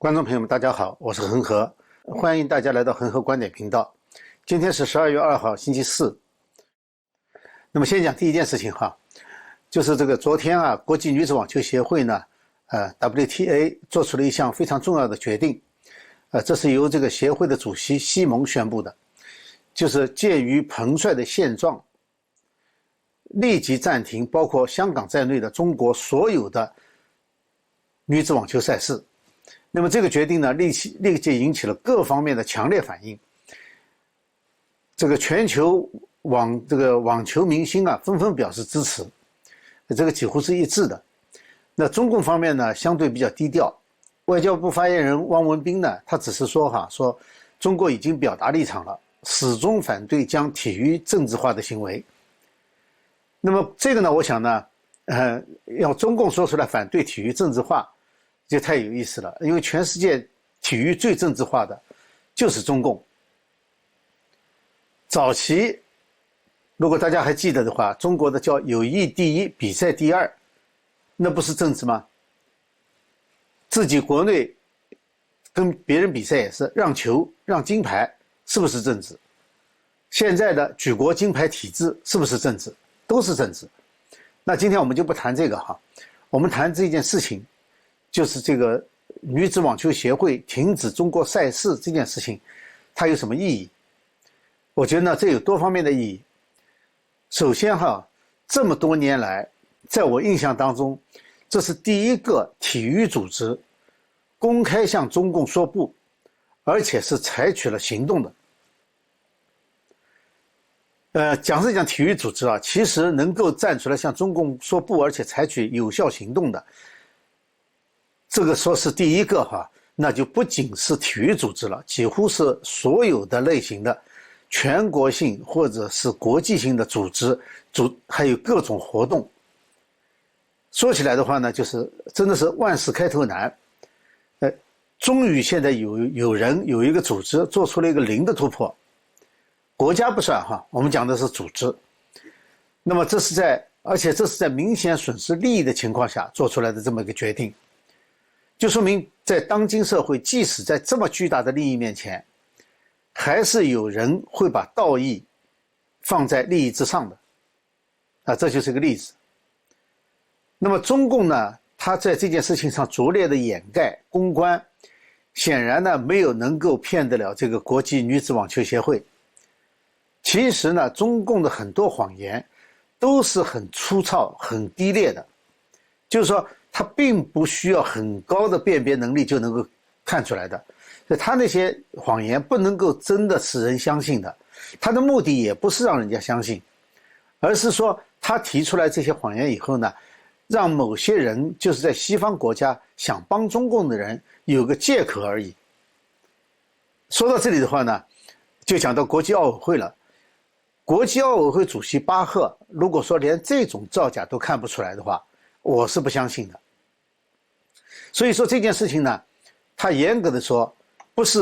观众朋友们，大家好，我是恒河，欢迎大家来到恒河观点频道。今天是十二月二号，星期四。那么先讲第一件事情哈，就是这个昨天啊，国际女子网球协会呢，呃，WTA 做出了一项非常重要的决定，呃，这是由这个协会的主席西蒙宣布的，就是鉴于彭帅的现状，立即暂停包括香港在内的中国所有的女子网球赛事。那么这个决定呢，立即立即引起了各方面的强烈反应。这个全球网这个网球明星啊，纷纷表示支持，这个几乎是一致的。那中共方面呢，相对比较低调。外交部发言人汪文斌呢，他只是说哈，说中国已经表达立场了，始终反对将体育政治化的行为。那么这个呢，我想呢，呃，要中共说出来反对体育政治化。就太有意思了，因为全世界体育最政治化的，就是中共。早期，如果大家还记得的话，中国的叫友谊第一，比赛第二，那不是政治吗？自己国内跟别人比赛也是让球让金牌，是不是政治？现在的举国金牌体制是不是政治？都是政治。那今天我们就不谈这个哈，我们谈这件事情。就是这个女子网球协会停止中国赛事这件事情，它有什么意义？我觉得呢，这有多方面的意义。首先哈，这么多年来，在我印象当中，这是第一个体育组织公开向中共说不，而且是采取了行动的。呃，讲是讲体育组织啊，其实能够站出来向中共说不，而且采取有效行动的。这个说是第一个哈，那就不仅是体育组织了，几乎是所有的类型的全国性或者是国际性的组织组，还有各种活动。说起来的话呢，就是真的是万事开头难，呃，终于现在有有人有一个组织做出了一个零的突破，国家不算哈，我们讲的是组织。那么这是在，而且这是在明显损失利益的情况下做出来的这么一个决定。就说明，在当今社会，即使在这么巨大的利益面前，还是有人会把道义放在利益之上的。啊，这就是个例子。那么，中共呢，他在这件事情上拙劣的掩盖公关，显然呢，没有能够骗得了这个国际女子网球协会。其实呢，中共的很多谎言都是很粗糙、很低劣的，就是说。他并不需要很高的辨别能力就能够看出来的，所以他那些谎言不能够真的使人相信的。他的目的也不是让人家相信，而是说他提出来这些谎言以后呢，让某些人就是在西方国家想帮中共的人有个借口而已。说到这里的话呢，就讲到国际奥委会了。国际奥委会主席巴赫如果说连这种造假都看不出来的话，我是不相信的，所以说这件事情呢，它严格的说，不是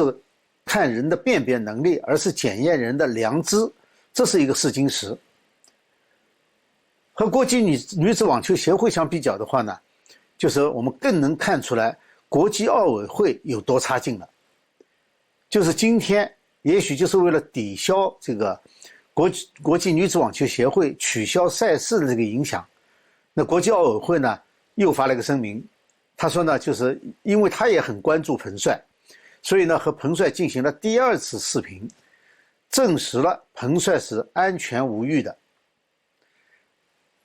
看人的辨别能力，而是检验人的良知，这是一个试金石。和国际女女子网球协会相比较的话呢，就是我们更能看出来国际奥委会有多差劲了。就是今天，也许就是为了抵消这个国际国际女子网球协会取消赛事的这个影响。那国际奥委会呢，又发了一个声明，他说呢，就是因为他也很关注彭帅，所以呢，和彭帅进行了第二次视频，证实了彭帅是安全无虞的。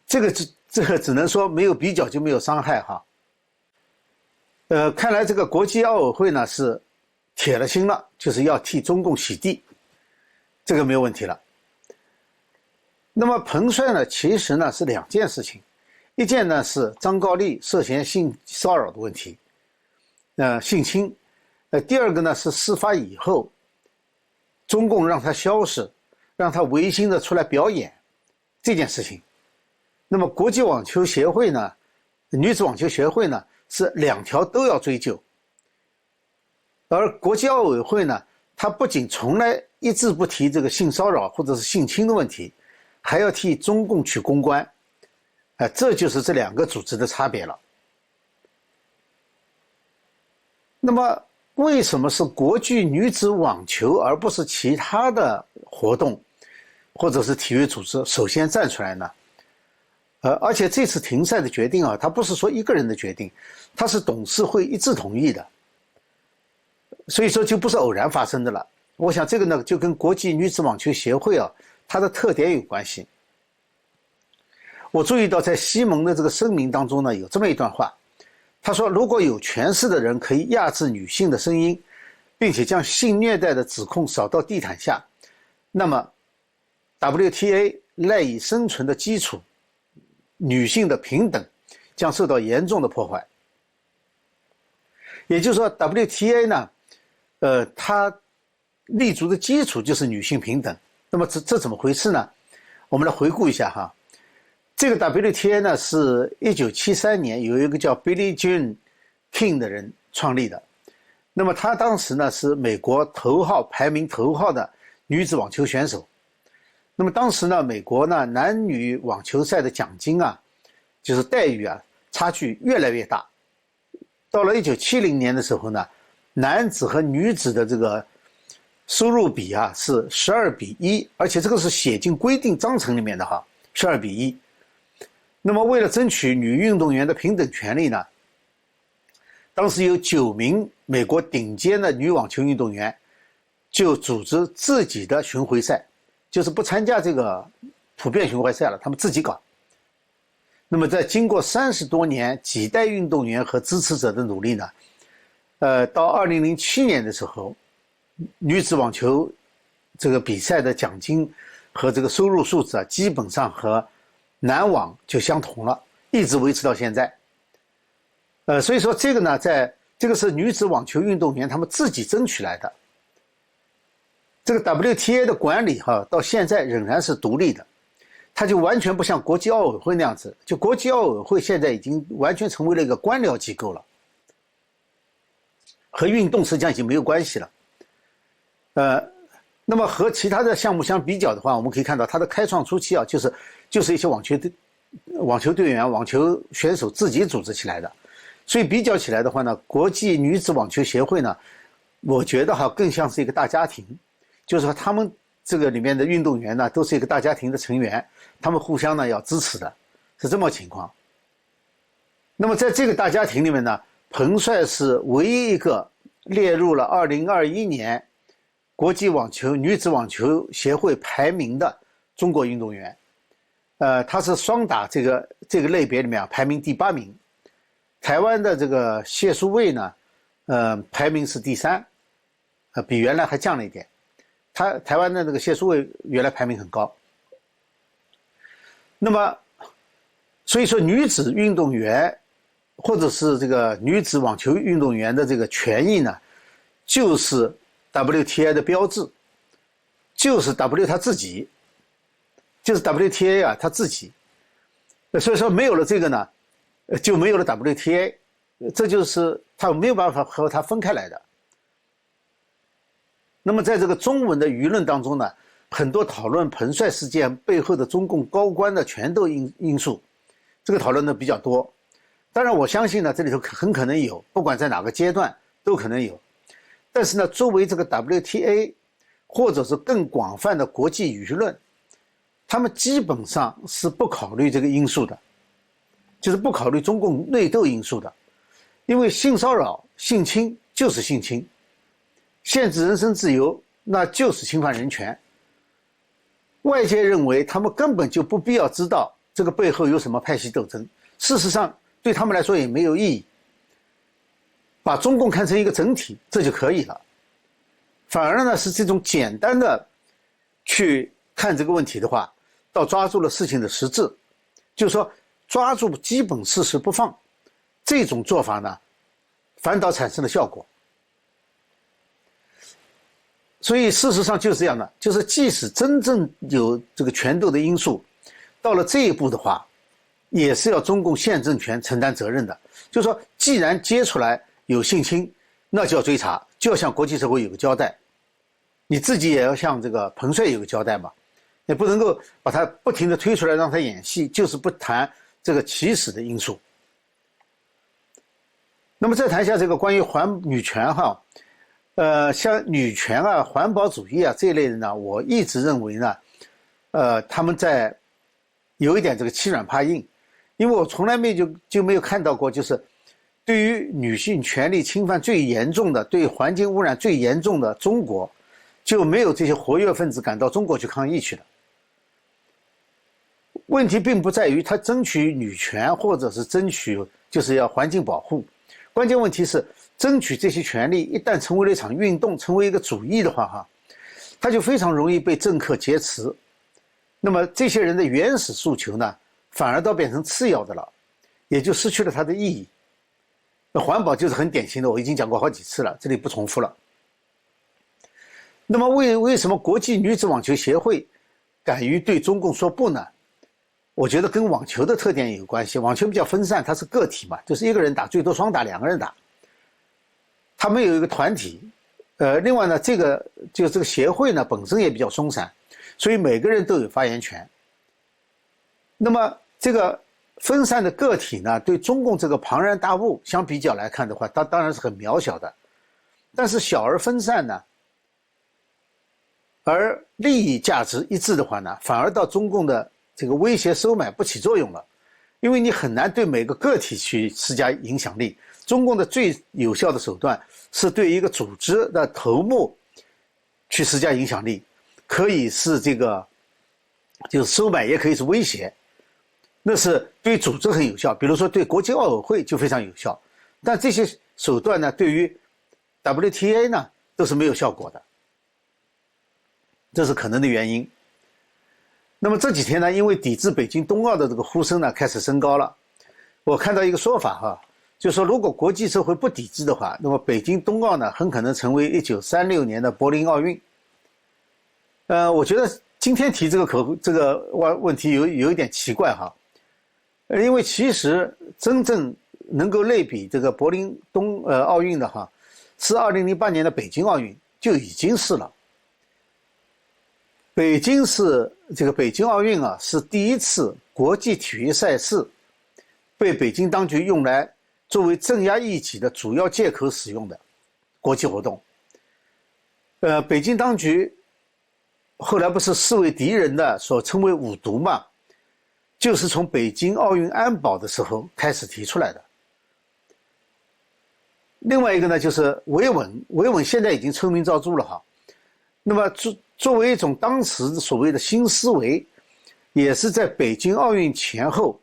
这个只这个只能说没有比较就没有伤害哈。呃，看来这个国际奥委会呢是铁了心了，就是要替中共洗地，这个没有问题了。那么彭帅呢，其实呢是两件事情。一件呢是张高丽涉嫌性骚扰的问题，呃，性侵，呃，第二个呢是事发以后，中共让他消失，让他违心的出来表演这件事情。那么国际网球协会呢，女子网球协会呢是两条都要追究，而国际奥委会呢，他不仅从来一直不提这个性骚扰或者是性侵的问题，还要替中共去公关。哎，这就是这两个组织的差别了。那么，为什么是国际女子网球，而不是其他的活动，或者是体育组织首先站出来呢？呃，而且这次停赛的决定啊，它不是说一个人的决定，它是董事会一致同意的，所以说就不是偶然发生的了。我想这个呢，就跟国际女子网球协会啊，它的特点有关系。我注意到在西蒙的这个声明当中呢，有这么一段话。他说：“如果有权势的人可以压制女性的声音，并且将性虐待的指控扫到地毯下，那么 WTA 赖以生存的基础——女性的平等——将受到严重的破坏。也就是说，WTA 呢，呃，它立足的基础就是女性平等。那么这这怎么回事呢？我们来回顾一下哈。”这个 WTA 呢，是一九七三年有一个叫 Billie Jean King 的人创立的。那么他当时呢是美国头号排名头号的女子网球选手。那么当时呢，美国呢男女网球赛的奖金啊，就是待遇啊，差距越来越大。到了一九七零年的时候呢，男子和女子的这个收入比啊是十二比一，而且这个是写进规定章程里面的哈，十二比一。那么，为了争取女运动员的平等权利呢，当时有九名美国顶尖的女网球运动员就组织自己的巡回赛，就是不参加这个普遍巡回赛了，他们自己搞。那么，在经过三十多年几代运动员和支持者的努力呢，呃，到二零零七年的时候，女子网球这个比赛的奖金和这个收入数字啊，基本上和。男网就相同了，一直维持到现在。呃，所以说这个呢，在这个是女子网球运动员他们自己争取来的。这个 WTA 的管理哈，到现在仍然是独立的，它就完全不像国际奥委会那样子。就国际奥委会现在已经完全成为了一个官僚机构了，和运动实际上已经没有关系了。呃。那么和其他的项目相比较的话，我们可以看到它的开创初期啊，就是就是一些网球队、网球队员、网球选手自己组织起来的，所以比较起来的话呢，国际女子网球协会呢，我觉得哈更像是一个大家庭，就是说他们这个里面的运动员呢都是一个大家庭的成员，他们互相呢要支持的，是这么情况。那么在这个大家庭里面呢，彭帅是唯一一个列入了二零二一年。国际网球女子网球协会排名的中国运动员，呃，他是双打这个这个类别里面啊排名第八名。台湾的这个谢淑蔚呢，呃，排名是第三，呃，比原来还降了一点。他台湾的这个谢淑蔚原来排名很高。那么，所以说女子运动员或者是这个女子网球运动员的这个权益呢，就是。WTA 的标志就是 W 他自己，就是 WTA 啊，他自己。所以说没有了这个呢，就没有了 WTA，这就是他没有办法和他分开来的。那么在这个中文的舆论当中呢，很多讨论彭帅事件背后的中共高官的权斗因因素，这个讨论的比较多。当然，我相信呢，这里头很可能有，不管在哪个阶段都可能有。但是呢，作为这个 WTA，或者是更广泛的国际舆论，他们基本上是不考虑这个因素的，就是不考虑中共内斗因素的，因为性骚扰、性侵就是性侵，限制人身自由那就是侵犯人权。外界认为他们根本就不必要知道这个背后有什么派系斗争，事实上对他们来说也没有意义。把中共看成一个整体，这就可以了。反而呢，是这种简单的去看这个问题的话，倒抓住了事情的实质，就是说抓住基本事实不放，这种做法呢，反倒产生了效果。所以事实上就是这样的，就是即使真正有这个权斗的因素，到了这一步的话，也是要中共现政权承担责任的。就是说，既然揭出来。有性侵，那就要追查，就要向国际社会有个交代。你自己也要向这个彭帅有个交代嘛，也不能够把他不停的推出来让他演戏，就是不谈这个起始的因素。那么再谈一下这个关于环女权哈，呃，像女权啊、环保主义啊这一类的呢，我一直认为呢，呃，他们在有一点这个欺软怕硬，因为我从来没就就没有看到过，就是对于女性权利侵犯最严重的、对环境污染最严重的中国，就没有这些活跃分子敢到中国去抗议去了。问题并不在于他争取女权，或者是争取就是要环境保护。关键问题是，争取这些权利一旦成为了一场运动，成为一个主义的话，哈，他就非常容易被政客劫持。那么这些人的原始诉求呢，反而倒变成次要的了，也就失去了它的意义。那环保就是很典型的，我已经讲过好几次了，这里不重复了。那么为为什么国际女子网球协会敢于对中共说不呢？我觉得跟网球的特点有关系。网球比较分散，它是个体嘛，就是一个人打，最多双打，两个人打。他们有一个团体，呃，另外呢，这个就这个协会呢本身也比较松散，所以每个人都有发言权。那么这个分散的个体呢，对中共这个庞然大物相比较来看的话，它当然是很渺小的。但是小而分散呢，而利益价值一致的话呢，反而到中共的。这个威胁收买不起作用了，因为你很难对每个个体去施加影响力。中共的最有效的手段是对一个组织的头目去施加影响力，可以是这个，就是收买，也可以是威胁，那是对组织很有效。比如说对国际奥委会就非常有效，但这些手段呢，对于 WTA 呢都是没有效果的，这是可能的原因。那么这几天呢，因为抵制北京冬奥的这个呼声呢开始升高了。我看到一个说法哈，就说如果国际社会不抵制的话，那么北京冬奥呢很可能成为一九三六年的柏林奥运。呃，我觉得今天提这个口这个问问题有有一点奇怪哈，因为其实真正能够类比这个柏林冬呃奥运的哈，是二零零八年的北京奥运就已经是了。北京是这个北京奥运啊，是第一次国际体育赛事被北京当局用来作为镇压异己的主要借口使用的国际活动。呃，北京当局后来不是视为敌人的，所称为五毒嘛，就是从北京奥运安保的时候开始提出来的。另外一个呢，就是维稳，维稳现在已经臭名昭著了哈。那么作为一种当时所谓的新思维，也是在北京奥运前后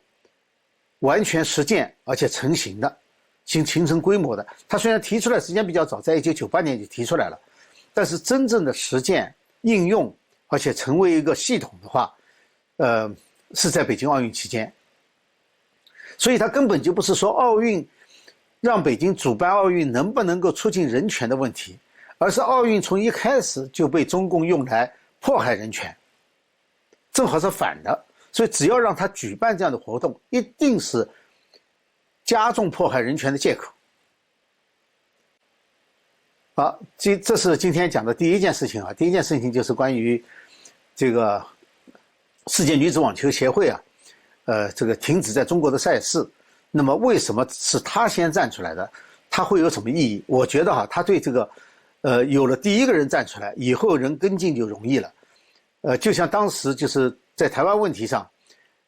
完全实践而且成型的，形形成规模的。它虽然提出来时间比较早，在一九九八年就提出来了，但是真正的实践应用而且成为一个系统的话，呃，是在北京奥运期间。所以它根本就不是说奥运让北京主办奥运能不能够促进人权的问题。而是奥运从一开始就被中共用来迫害人权，正好是反的，所以只要让他举办这样的活动，一定是加重迫害人权的借口。好，这这是今天讲的第一件事情啊，第一件事情就是关于这个世界女子网球协会啊，呃，这个停止在中国的赛事，那么为什么是他先站出来的？他会有什么意义？我觉得哈，他对这个。呃，有了第一个人站出来，以后人跟进就容易了。呃，就像当时就是在台湾问题上，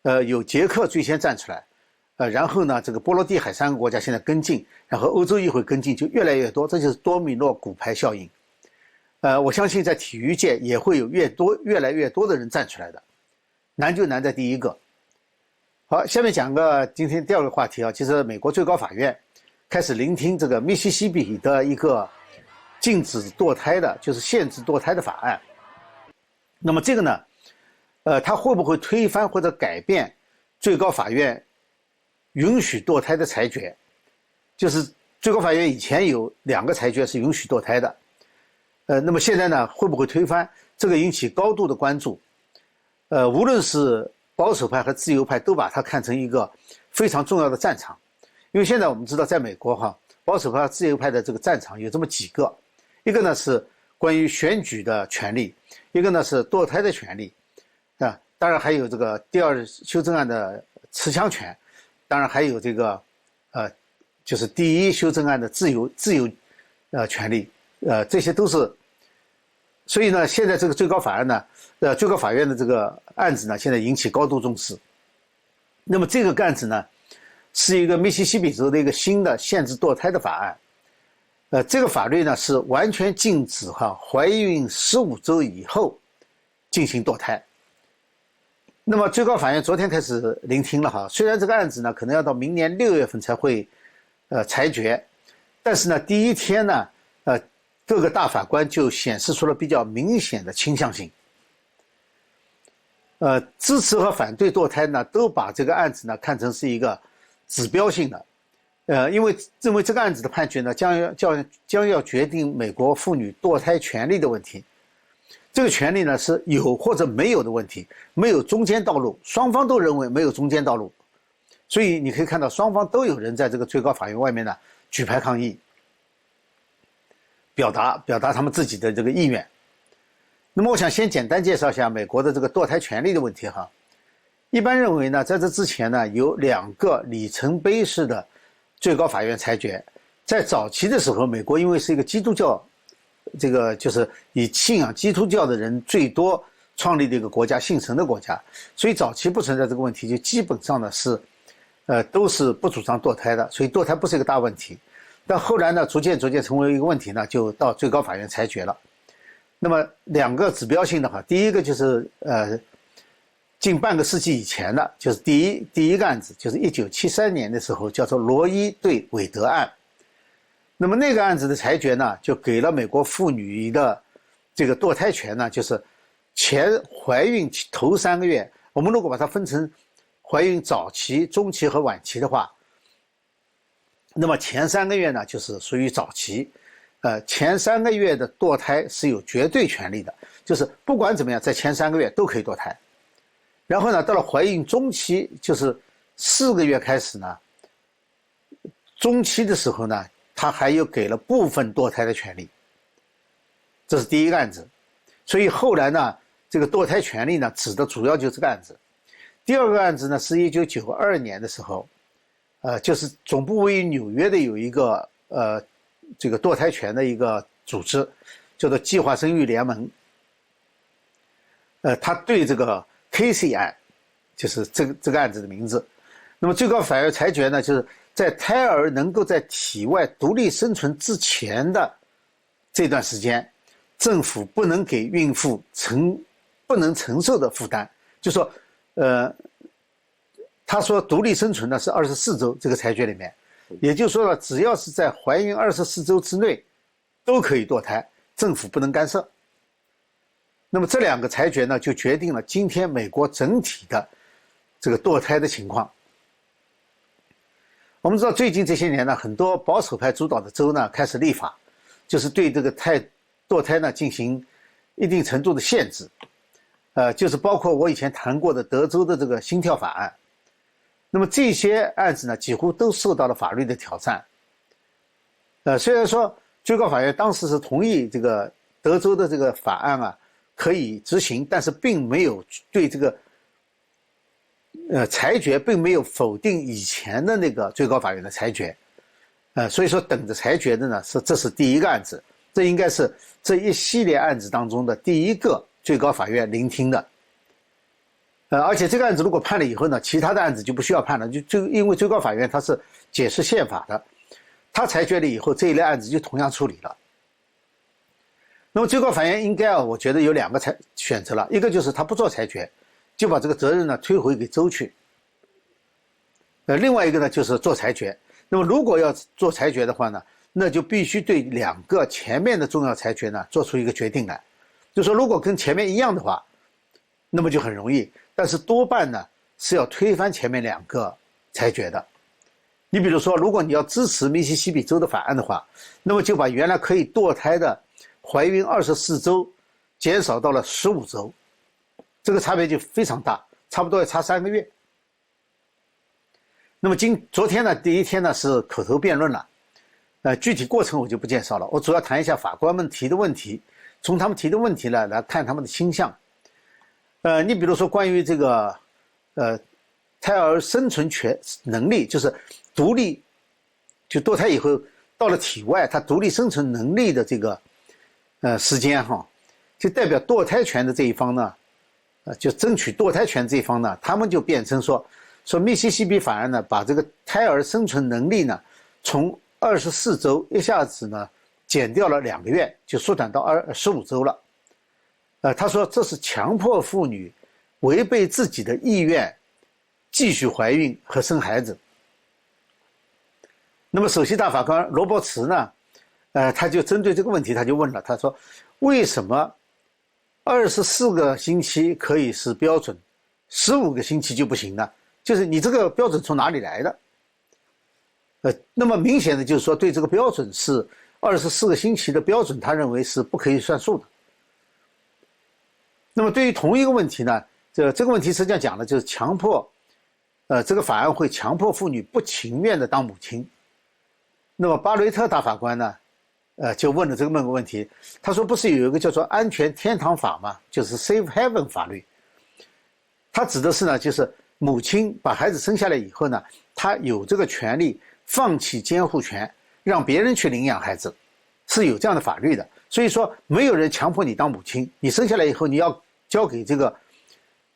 呃，有捷克最先站出来，呃，然后呢，这个波罗的海三个国家现在跟进，然后欧洲议会跟进，就越来越多，这就是多米诺骨牌效应。呃，我相信在体育界也会有越多越来越多的人站出来的，难就难在第一个。好，下面讲个今天第二个话题啊，就是美国最高法院开始聆听这个密西西比的一个。禁止堕胎的，就是限制堕胎的法案。那么这个呢，呃，它会不会推翻或者改变最高法院允许堕胎的裁决？就是最高法院以前有两个裁决是允许堕胎的，呃，那么现在呢，会不会推翻？这个引起高度的关注。呃，无论是保守派和自由派，都把它看成一个非常重要的战场，因为现在我们知道，在美国哈，保守派和自由派的这个战场有这么几个。一个呢是关于选举的权利，一个呢是堕胎的权利，啊，当然还有这个第二修正案的持枪权，当然还有这个，呃，就是第一修正案的自由自由呃权利，呃，这些都是。所以呢，现在这个最高法院呢，呃，最高法院的这个案子呢，现在引起高度重视。那么这个案子呢，是一个密西西比州的一个新的限制堕胎的法案。呃，这个法律呢是完全禁止哈怀孕十五周以后进行堕胎。那么最高法院昨天开始聆听了哈，虽然这个案子呢可能要到明年六月份才会呃裁决，但是呢第一天呢呃各个大法官就显示出了比较明显的倾向性。呃，支持和反对堕胎呢，都把这个案子呢看成是一个指标性的，呃，因为认为这个案子的判决呢，将要将将要决定美国妇女堕胎权利的问题。这个权利呢是有或者没有的问题，没有中间道路，双方都认为没有中间道路，所以你可以看到双方都有人在这个最高法院外面呢举牌抗议，表达表达他们自己的这个意愿。那么，我想先简单介绍一下美国的这个堕胎权利的问题哈。一般认为呢，在这之前呢，有两个里程碑式的最高法院裁决。在早期的时候，美国因为是一个基督教，这个就是以信仰基督教的人最多创立的一个国家，信神的国家，所以早期不存在这个问题，就基本上呢是，呃，都是不主张堕胎的，所以堕胎不是一个大问题。但后来呢，逐渐逐渐成为一个问题呢，就到最高法院裁决了。那么两个指标性的哈，第一个就是呃，近半个世纪以前的，就是第一第一个案子，就是一九七三年的时候，叫做罗伊对韦德案。那么那个案子的裁决呢，就给了美国妇女的这个堕胎权呢，就是前怀孕头三个月，我们如果把它分成怀孕早期、中期和晚期的话，那么前三个月呢，就是属于早期。呃，前三个月的堕胎是有绝对权利的，就是不管怎么样，在前三个月都可以堕胎。然后呢，到了怀孕中期，就是四个月开始呢，中期的时候呢，他还有给了部分堕胎的权利。这是第一个案子，所以后来呢，这个堕胎权利呢，指的主要就是这个案子。第二个案子呢，是一九九二年的时候，呃，就是总部位于纽约的有一个呃。这个堕胎权的一个组织，叫做计划生育联盟。呃，他对这个 Casey 案，就是这个这个案子的名字。那么最高法院裁决呢，就是在胎儿能够在体外独立生存之前的这段时间，政府不能给孕妇承不能承受的负担。就说，呃，他说独立生存呢是二十四周，这个裁决里面。也就是说呢，只要是在怀孕二十四周之内，都可以堕胎，政府不能干涉。那么这两个裁决呢，就决定了今天美国整体的这个堕胎的情况。我们知道，最近这些年呢，很多保守派主导的州呢开始立法，就是对这个胎堕胎呢进行一定程度的限制，呃，就是包括我以前谈过的德州的这个心跳法案。那么这些案子呢，几乎都受到了法律的挑战。呃，虽然说最高法院当时是同意这个德州的这个法案啊可以执行，但是并没有对这个呃裁决并没有否定以前的那个最高法院的裁决。呃，所以说等着裁决的呢是这是第一个案子，这应该是这一系列案子当中的第一个最高法院聆听的。呃，而且这个案子如果判了以后呢，其他的案子就不需要判了，就就因为最高法院它是解释宪法的，他裁决了以后，这一类案子就同样处理了。那么最高法院应该啊，我觉得有两个裁选择了，一个就是他不做裁决，就把这个责任呢推回给州去。呃，另外一个呢就是做裁决。那么如果要做裁决的话呢，那就必须对两个前面的重要裁决呢做出一个决定来，就说如果跟前面一样的话，那么就很容易。但是多半呢是要推翻前面两个裁决的。你比如说，如果你要支持密西西比州的法案的话，那么就把原来可以堕胎的怀孕二十四周减少到了十五周，这个差别就非常大，差不多要差三个月。那么今昨天呢，第一天呢是口头辩论了，呃，具体过程我就不介绍了，我主要谈一下法官们提的问题，从他们提的问题呢来看他们的倾向。呃，你比如说关于这个，呃，胎儿生存权能力，就是独立，就堕胎以后到了体外，它独立生存能力的这个呃时间哈，就代表堕胎权的这一方呢，呃，就争取堕胎权这一方呢，他们就变成说说密西西比法案呢，把这个胎儿生存能力呢，从二十四周一下子呢减掉了两个月，就缩短到二十五周了。呃，他说这是强迫妇女违背自己的意愿继续怀孕和生孩子。那么，首席大法官罗伯茨呢？呃，他就针对这个问题，他就问了，他说：“为什么二十四个星期可以是标准，十五个星期就不行呢？就是你这个标准从哪里来的？”呃，那么明显的就是说，对这个标准是二十四个星期的标准，他认为是不可以算数的。那么，对于同一个问题呢，这这个问题实际上讲的就是强迫，呃，这个法案会强迫妇女不情愿的当母亲。那么巴雷特大法官呢，呃，就问了这个问个问题，他说：“不是有一个叫做安全天堂法吗？就是 Safe Heaven’ 法律。他指的是呢，就是母亲把孩子生下来以后呢，她有这个权利放弃监护权，让别人去领养孩子，是有这样的法律的。所以说，没有人强迫你当母亲，你生下来以后你要交给这个，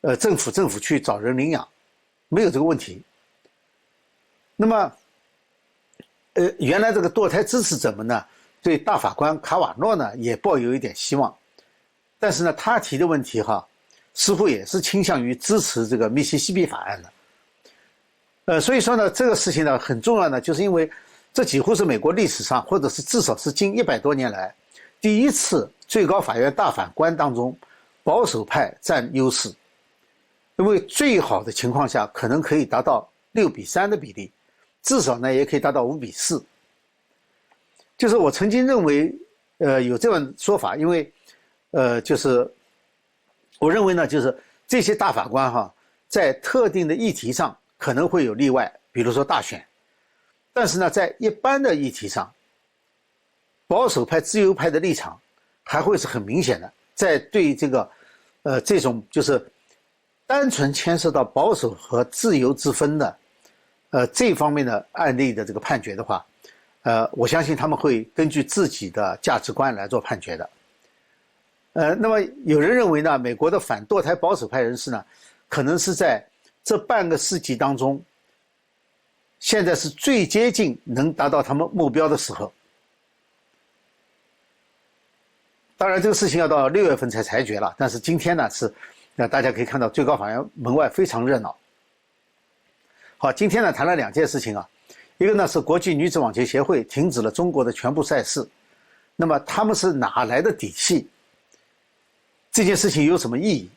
呃，政府，政府去找人领养，没有这个问题。那么。”呃，原来这个堕胎支持者们呢，对大法官卡瓦诺呢也抱有一点希望，但是呢，他提的问题哈，似乎也是倾向于支持这个密西西比法案的。呃，所以说呢，这个事情呢很重要呢，就是因为这几乎是美国历史上，或者是至少是近一百多年来第一次最高法院大法官当中保守派占优势，因为最好的情况下可能可以达到六比三的比例。至少呢，也可以达到五比四。就是我曾经认为，呃，有这样说法，因为，呃，就是我认为呢，就是这些大法官哈，在特定的议题上可能会有例外，比如说大选，但是呢，在一般的议题上，保守派、自由派的立场还会是很明显的。在对这个，呃，这种就是单纯牵涉到保守和自由之分的。呃，这方面的案例的这个判决的话，呃，我相信他们会根据自己的价值观来做判决的。呃，那么有人认为呢，美国的反堕胎保守派人士呢，可能是在这半个世纪当中，现在是最接近能达到他们目标的时候。当然，这个事情要到六月份才裁决了，但是今天呢是，那大家可以看到最高法院门外非常热闹。好，今天呢谈了两件事情啊，一个呢是国际女子网球协会停止了中国的全部赛事，那么他们是哪来的底气？这件事情有什么意义？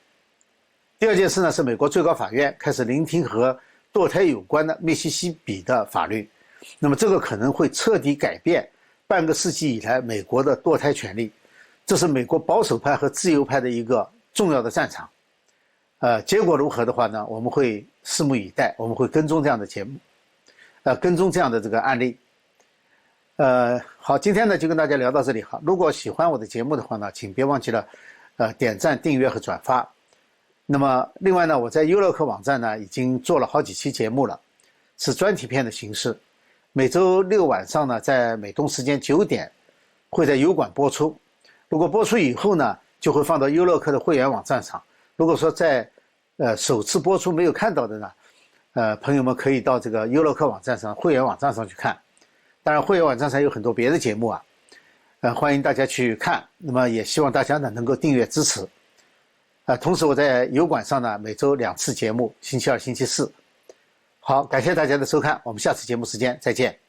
第二件事呢是美国最高法院开始聆听和堕胎有关的密西西比的法律，那么这个可能会彻底改变半个世纪以来美国的堕胎权利，这是美国保守派和自由派的一个重要的战场。呃，结果如何的话呢？我们会拭目以待，我们会跟踪这样的节目，呃，跟踪这样的这个案例。呃，好，今天呢就跟大家聊到这里哈。如果喜欢我的节目的话呢，请别忘记了，呃，点赞、订阅和转发。那么，另外呢，我在优乐客网站呢已经做了好几期节目了，是专题片的形式。每周六晚上呢，在美东时间九点，会在油管播出。如果播出以后呢，就会放到优乐客的会员网站上。如果说在，呃，首次播出没有看到的呢，呃，朋友们可以到这个优乐客网站上会员网站上去看。当然，会员网站上有很多别的节目啊，呃，欢迎大家去看。那么，也希望大家呢能够订阅支持。啊，同时我在油管上呢每周两次节目，星期二、星期四。好，感谢大家的收看，我们下次节目时间再见。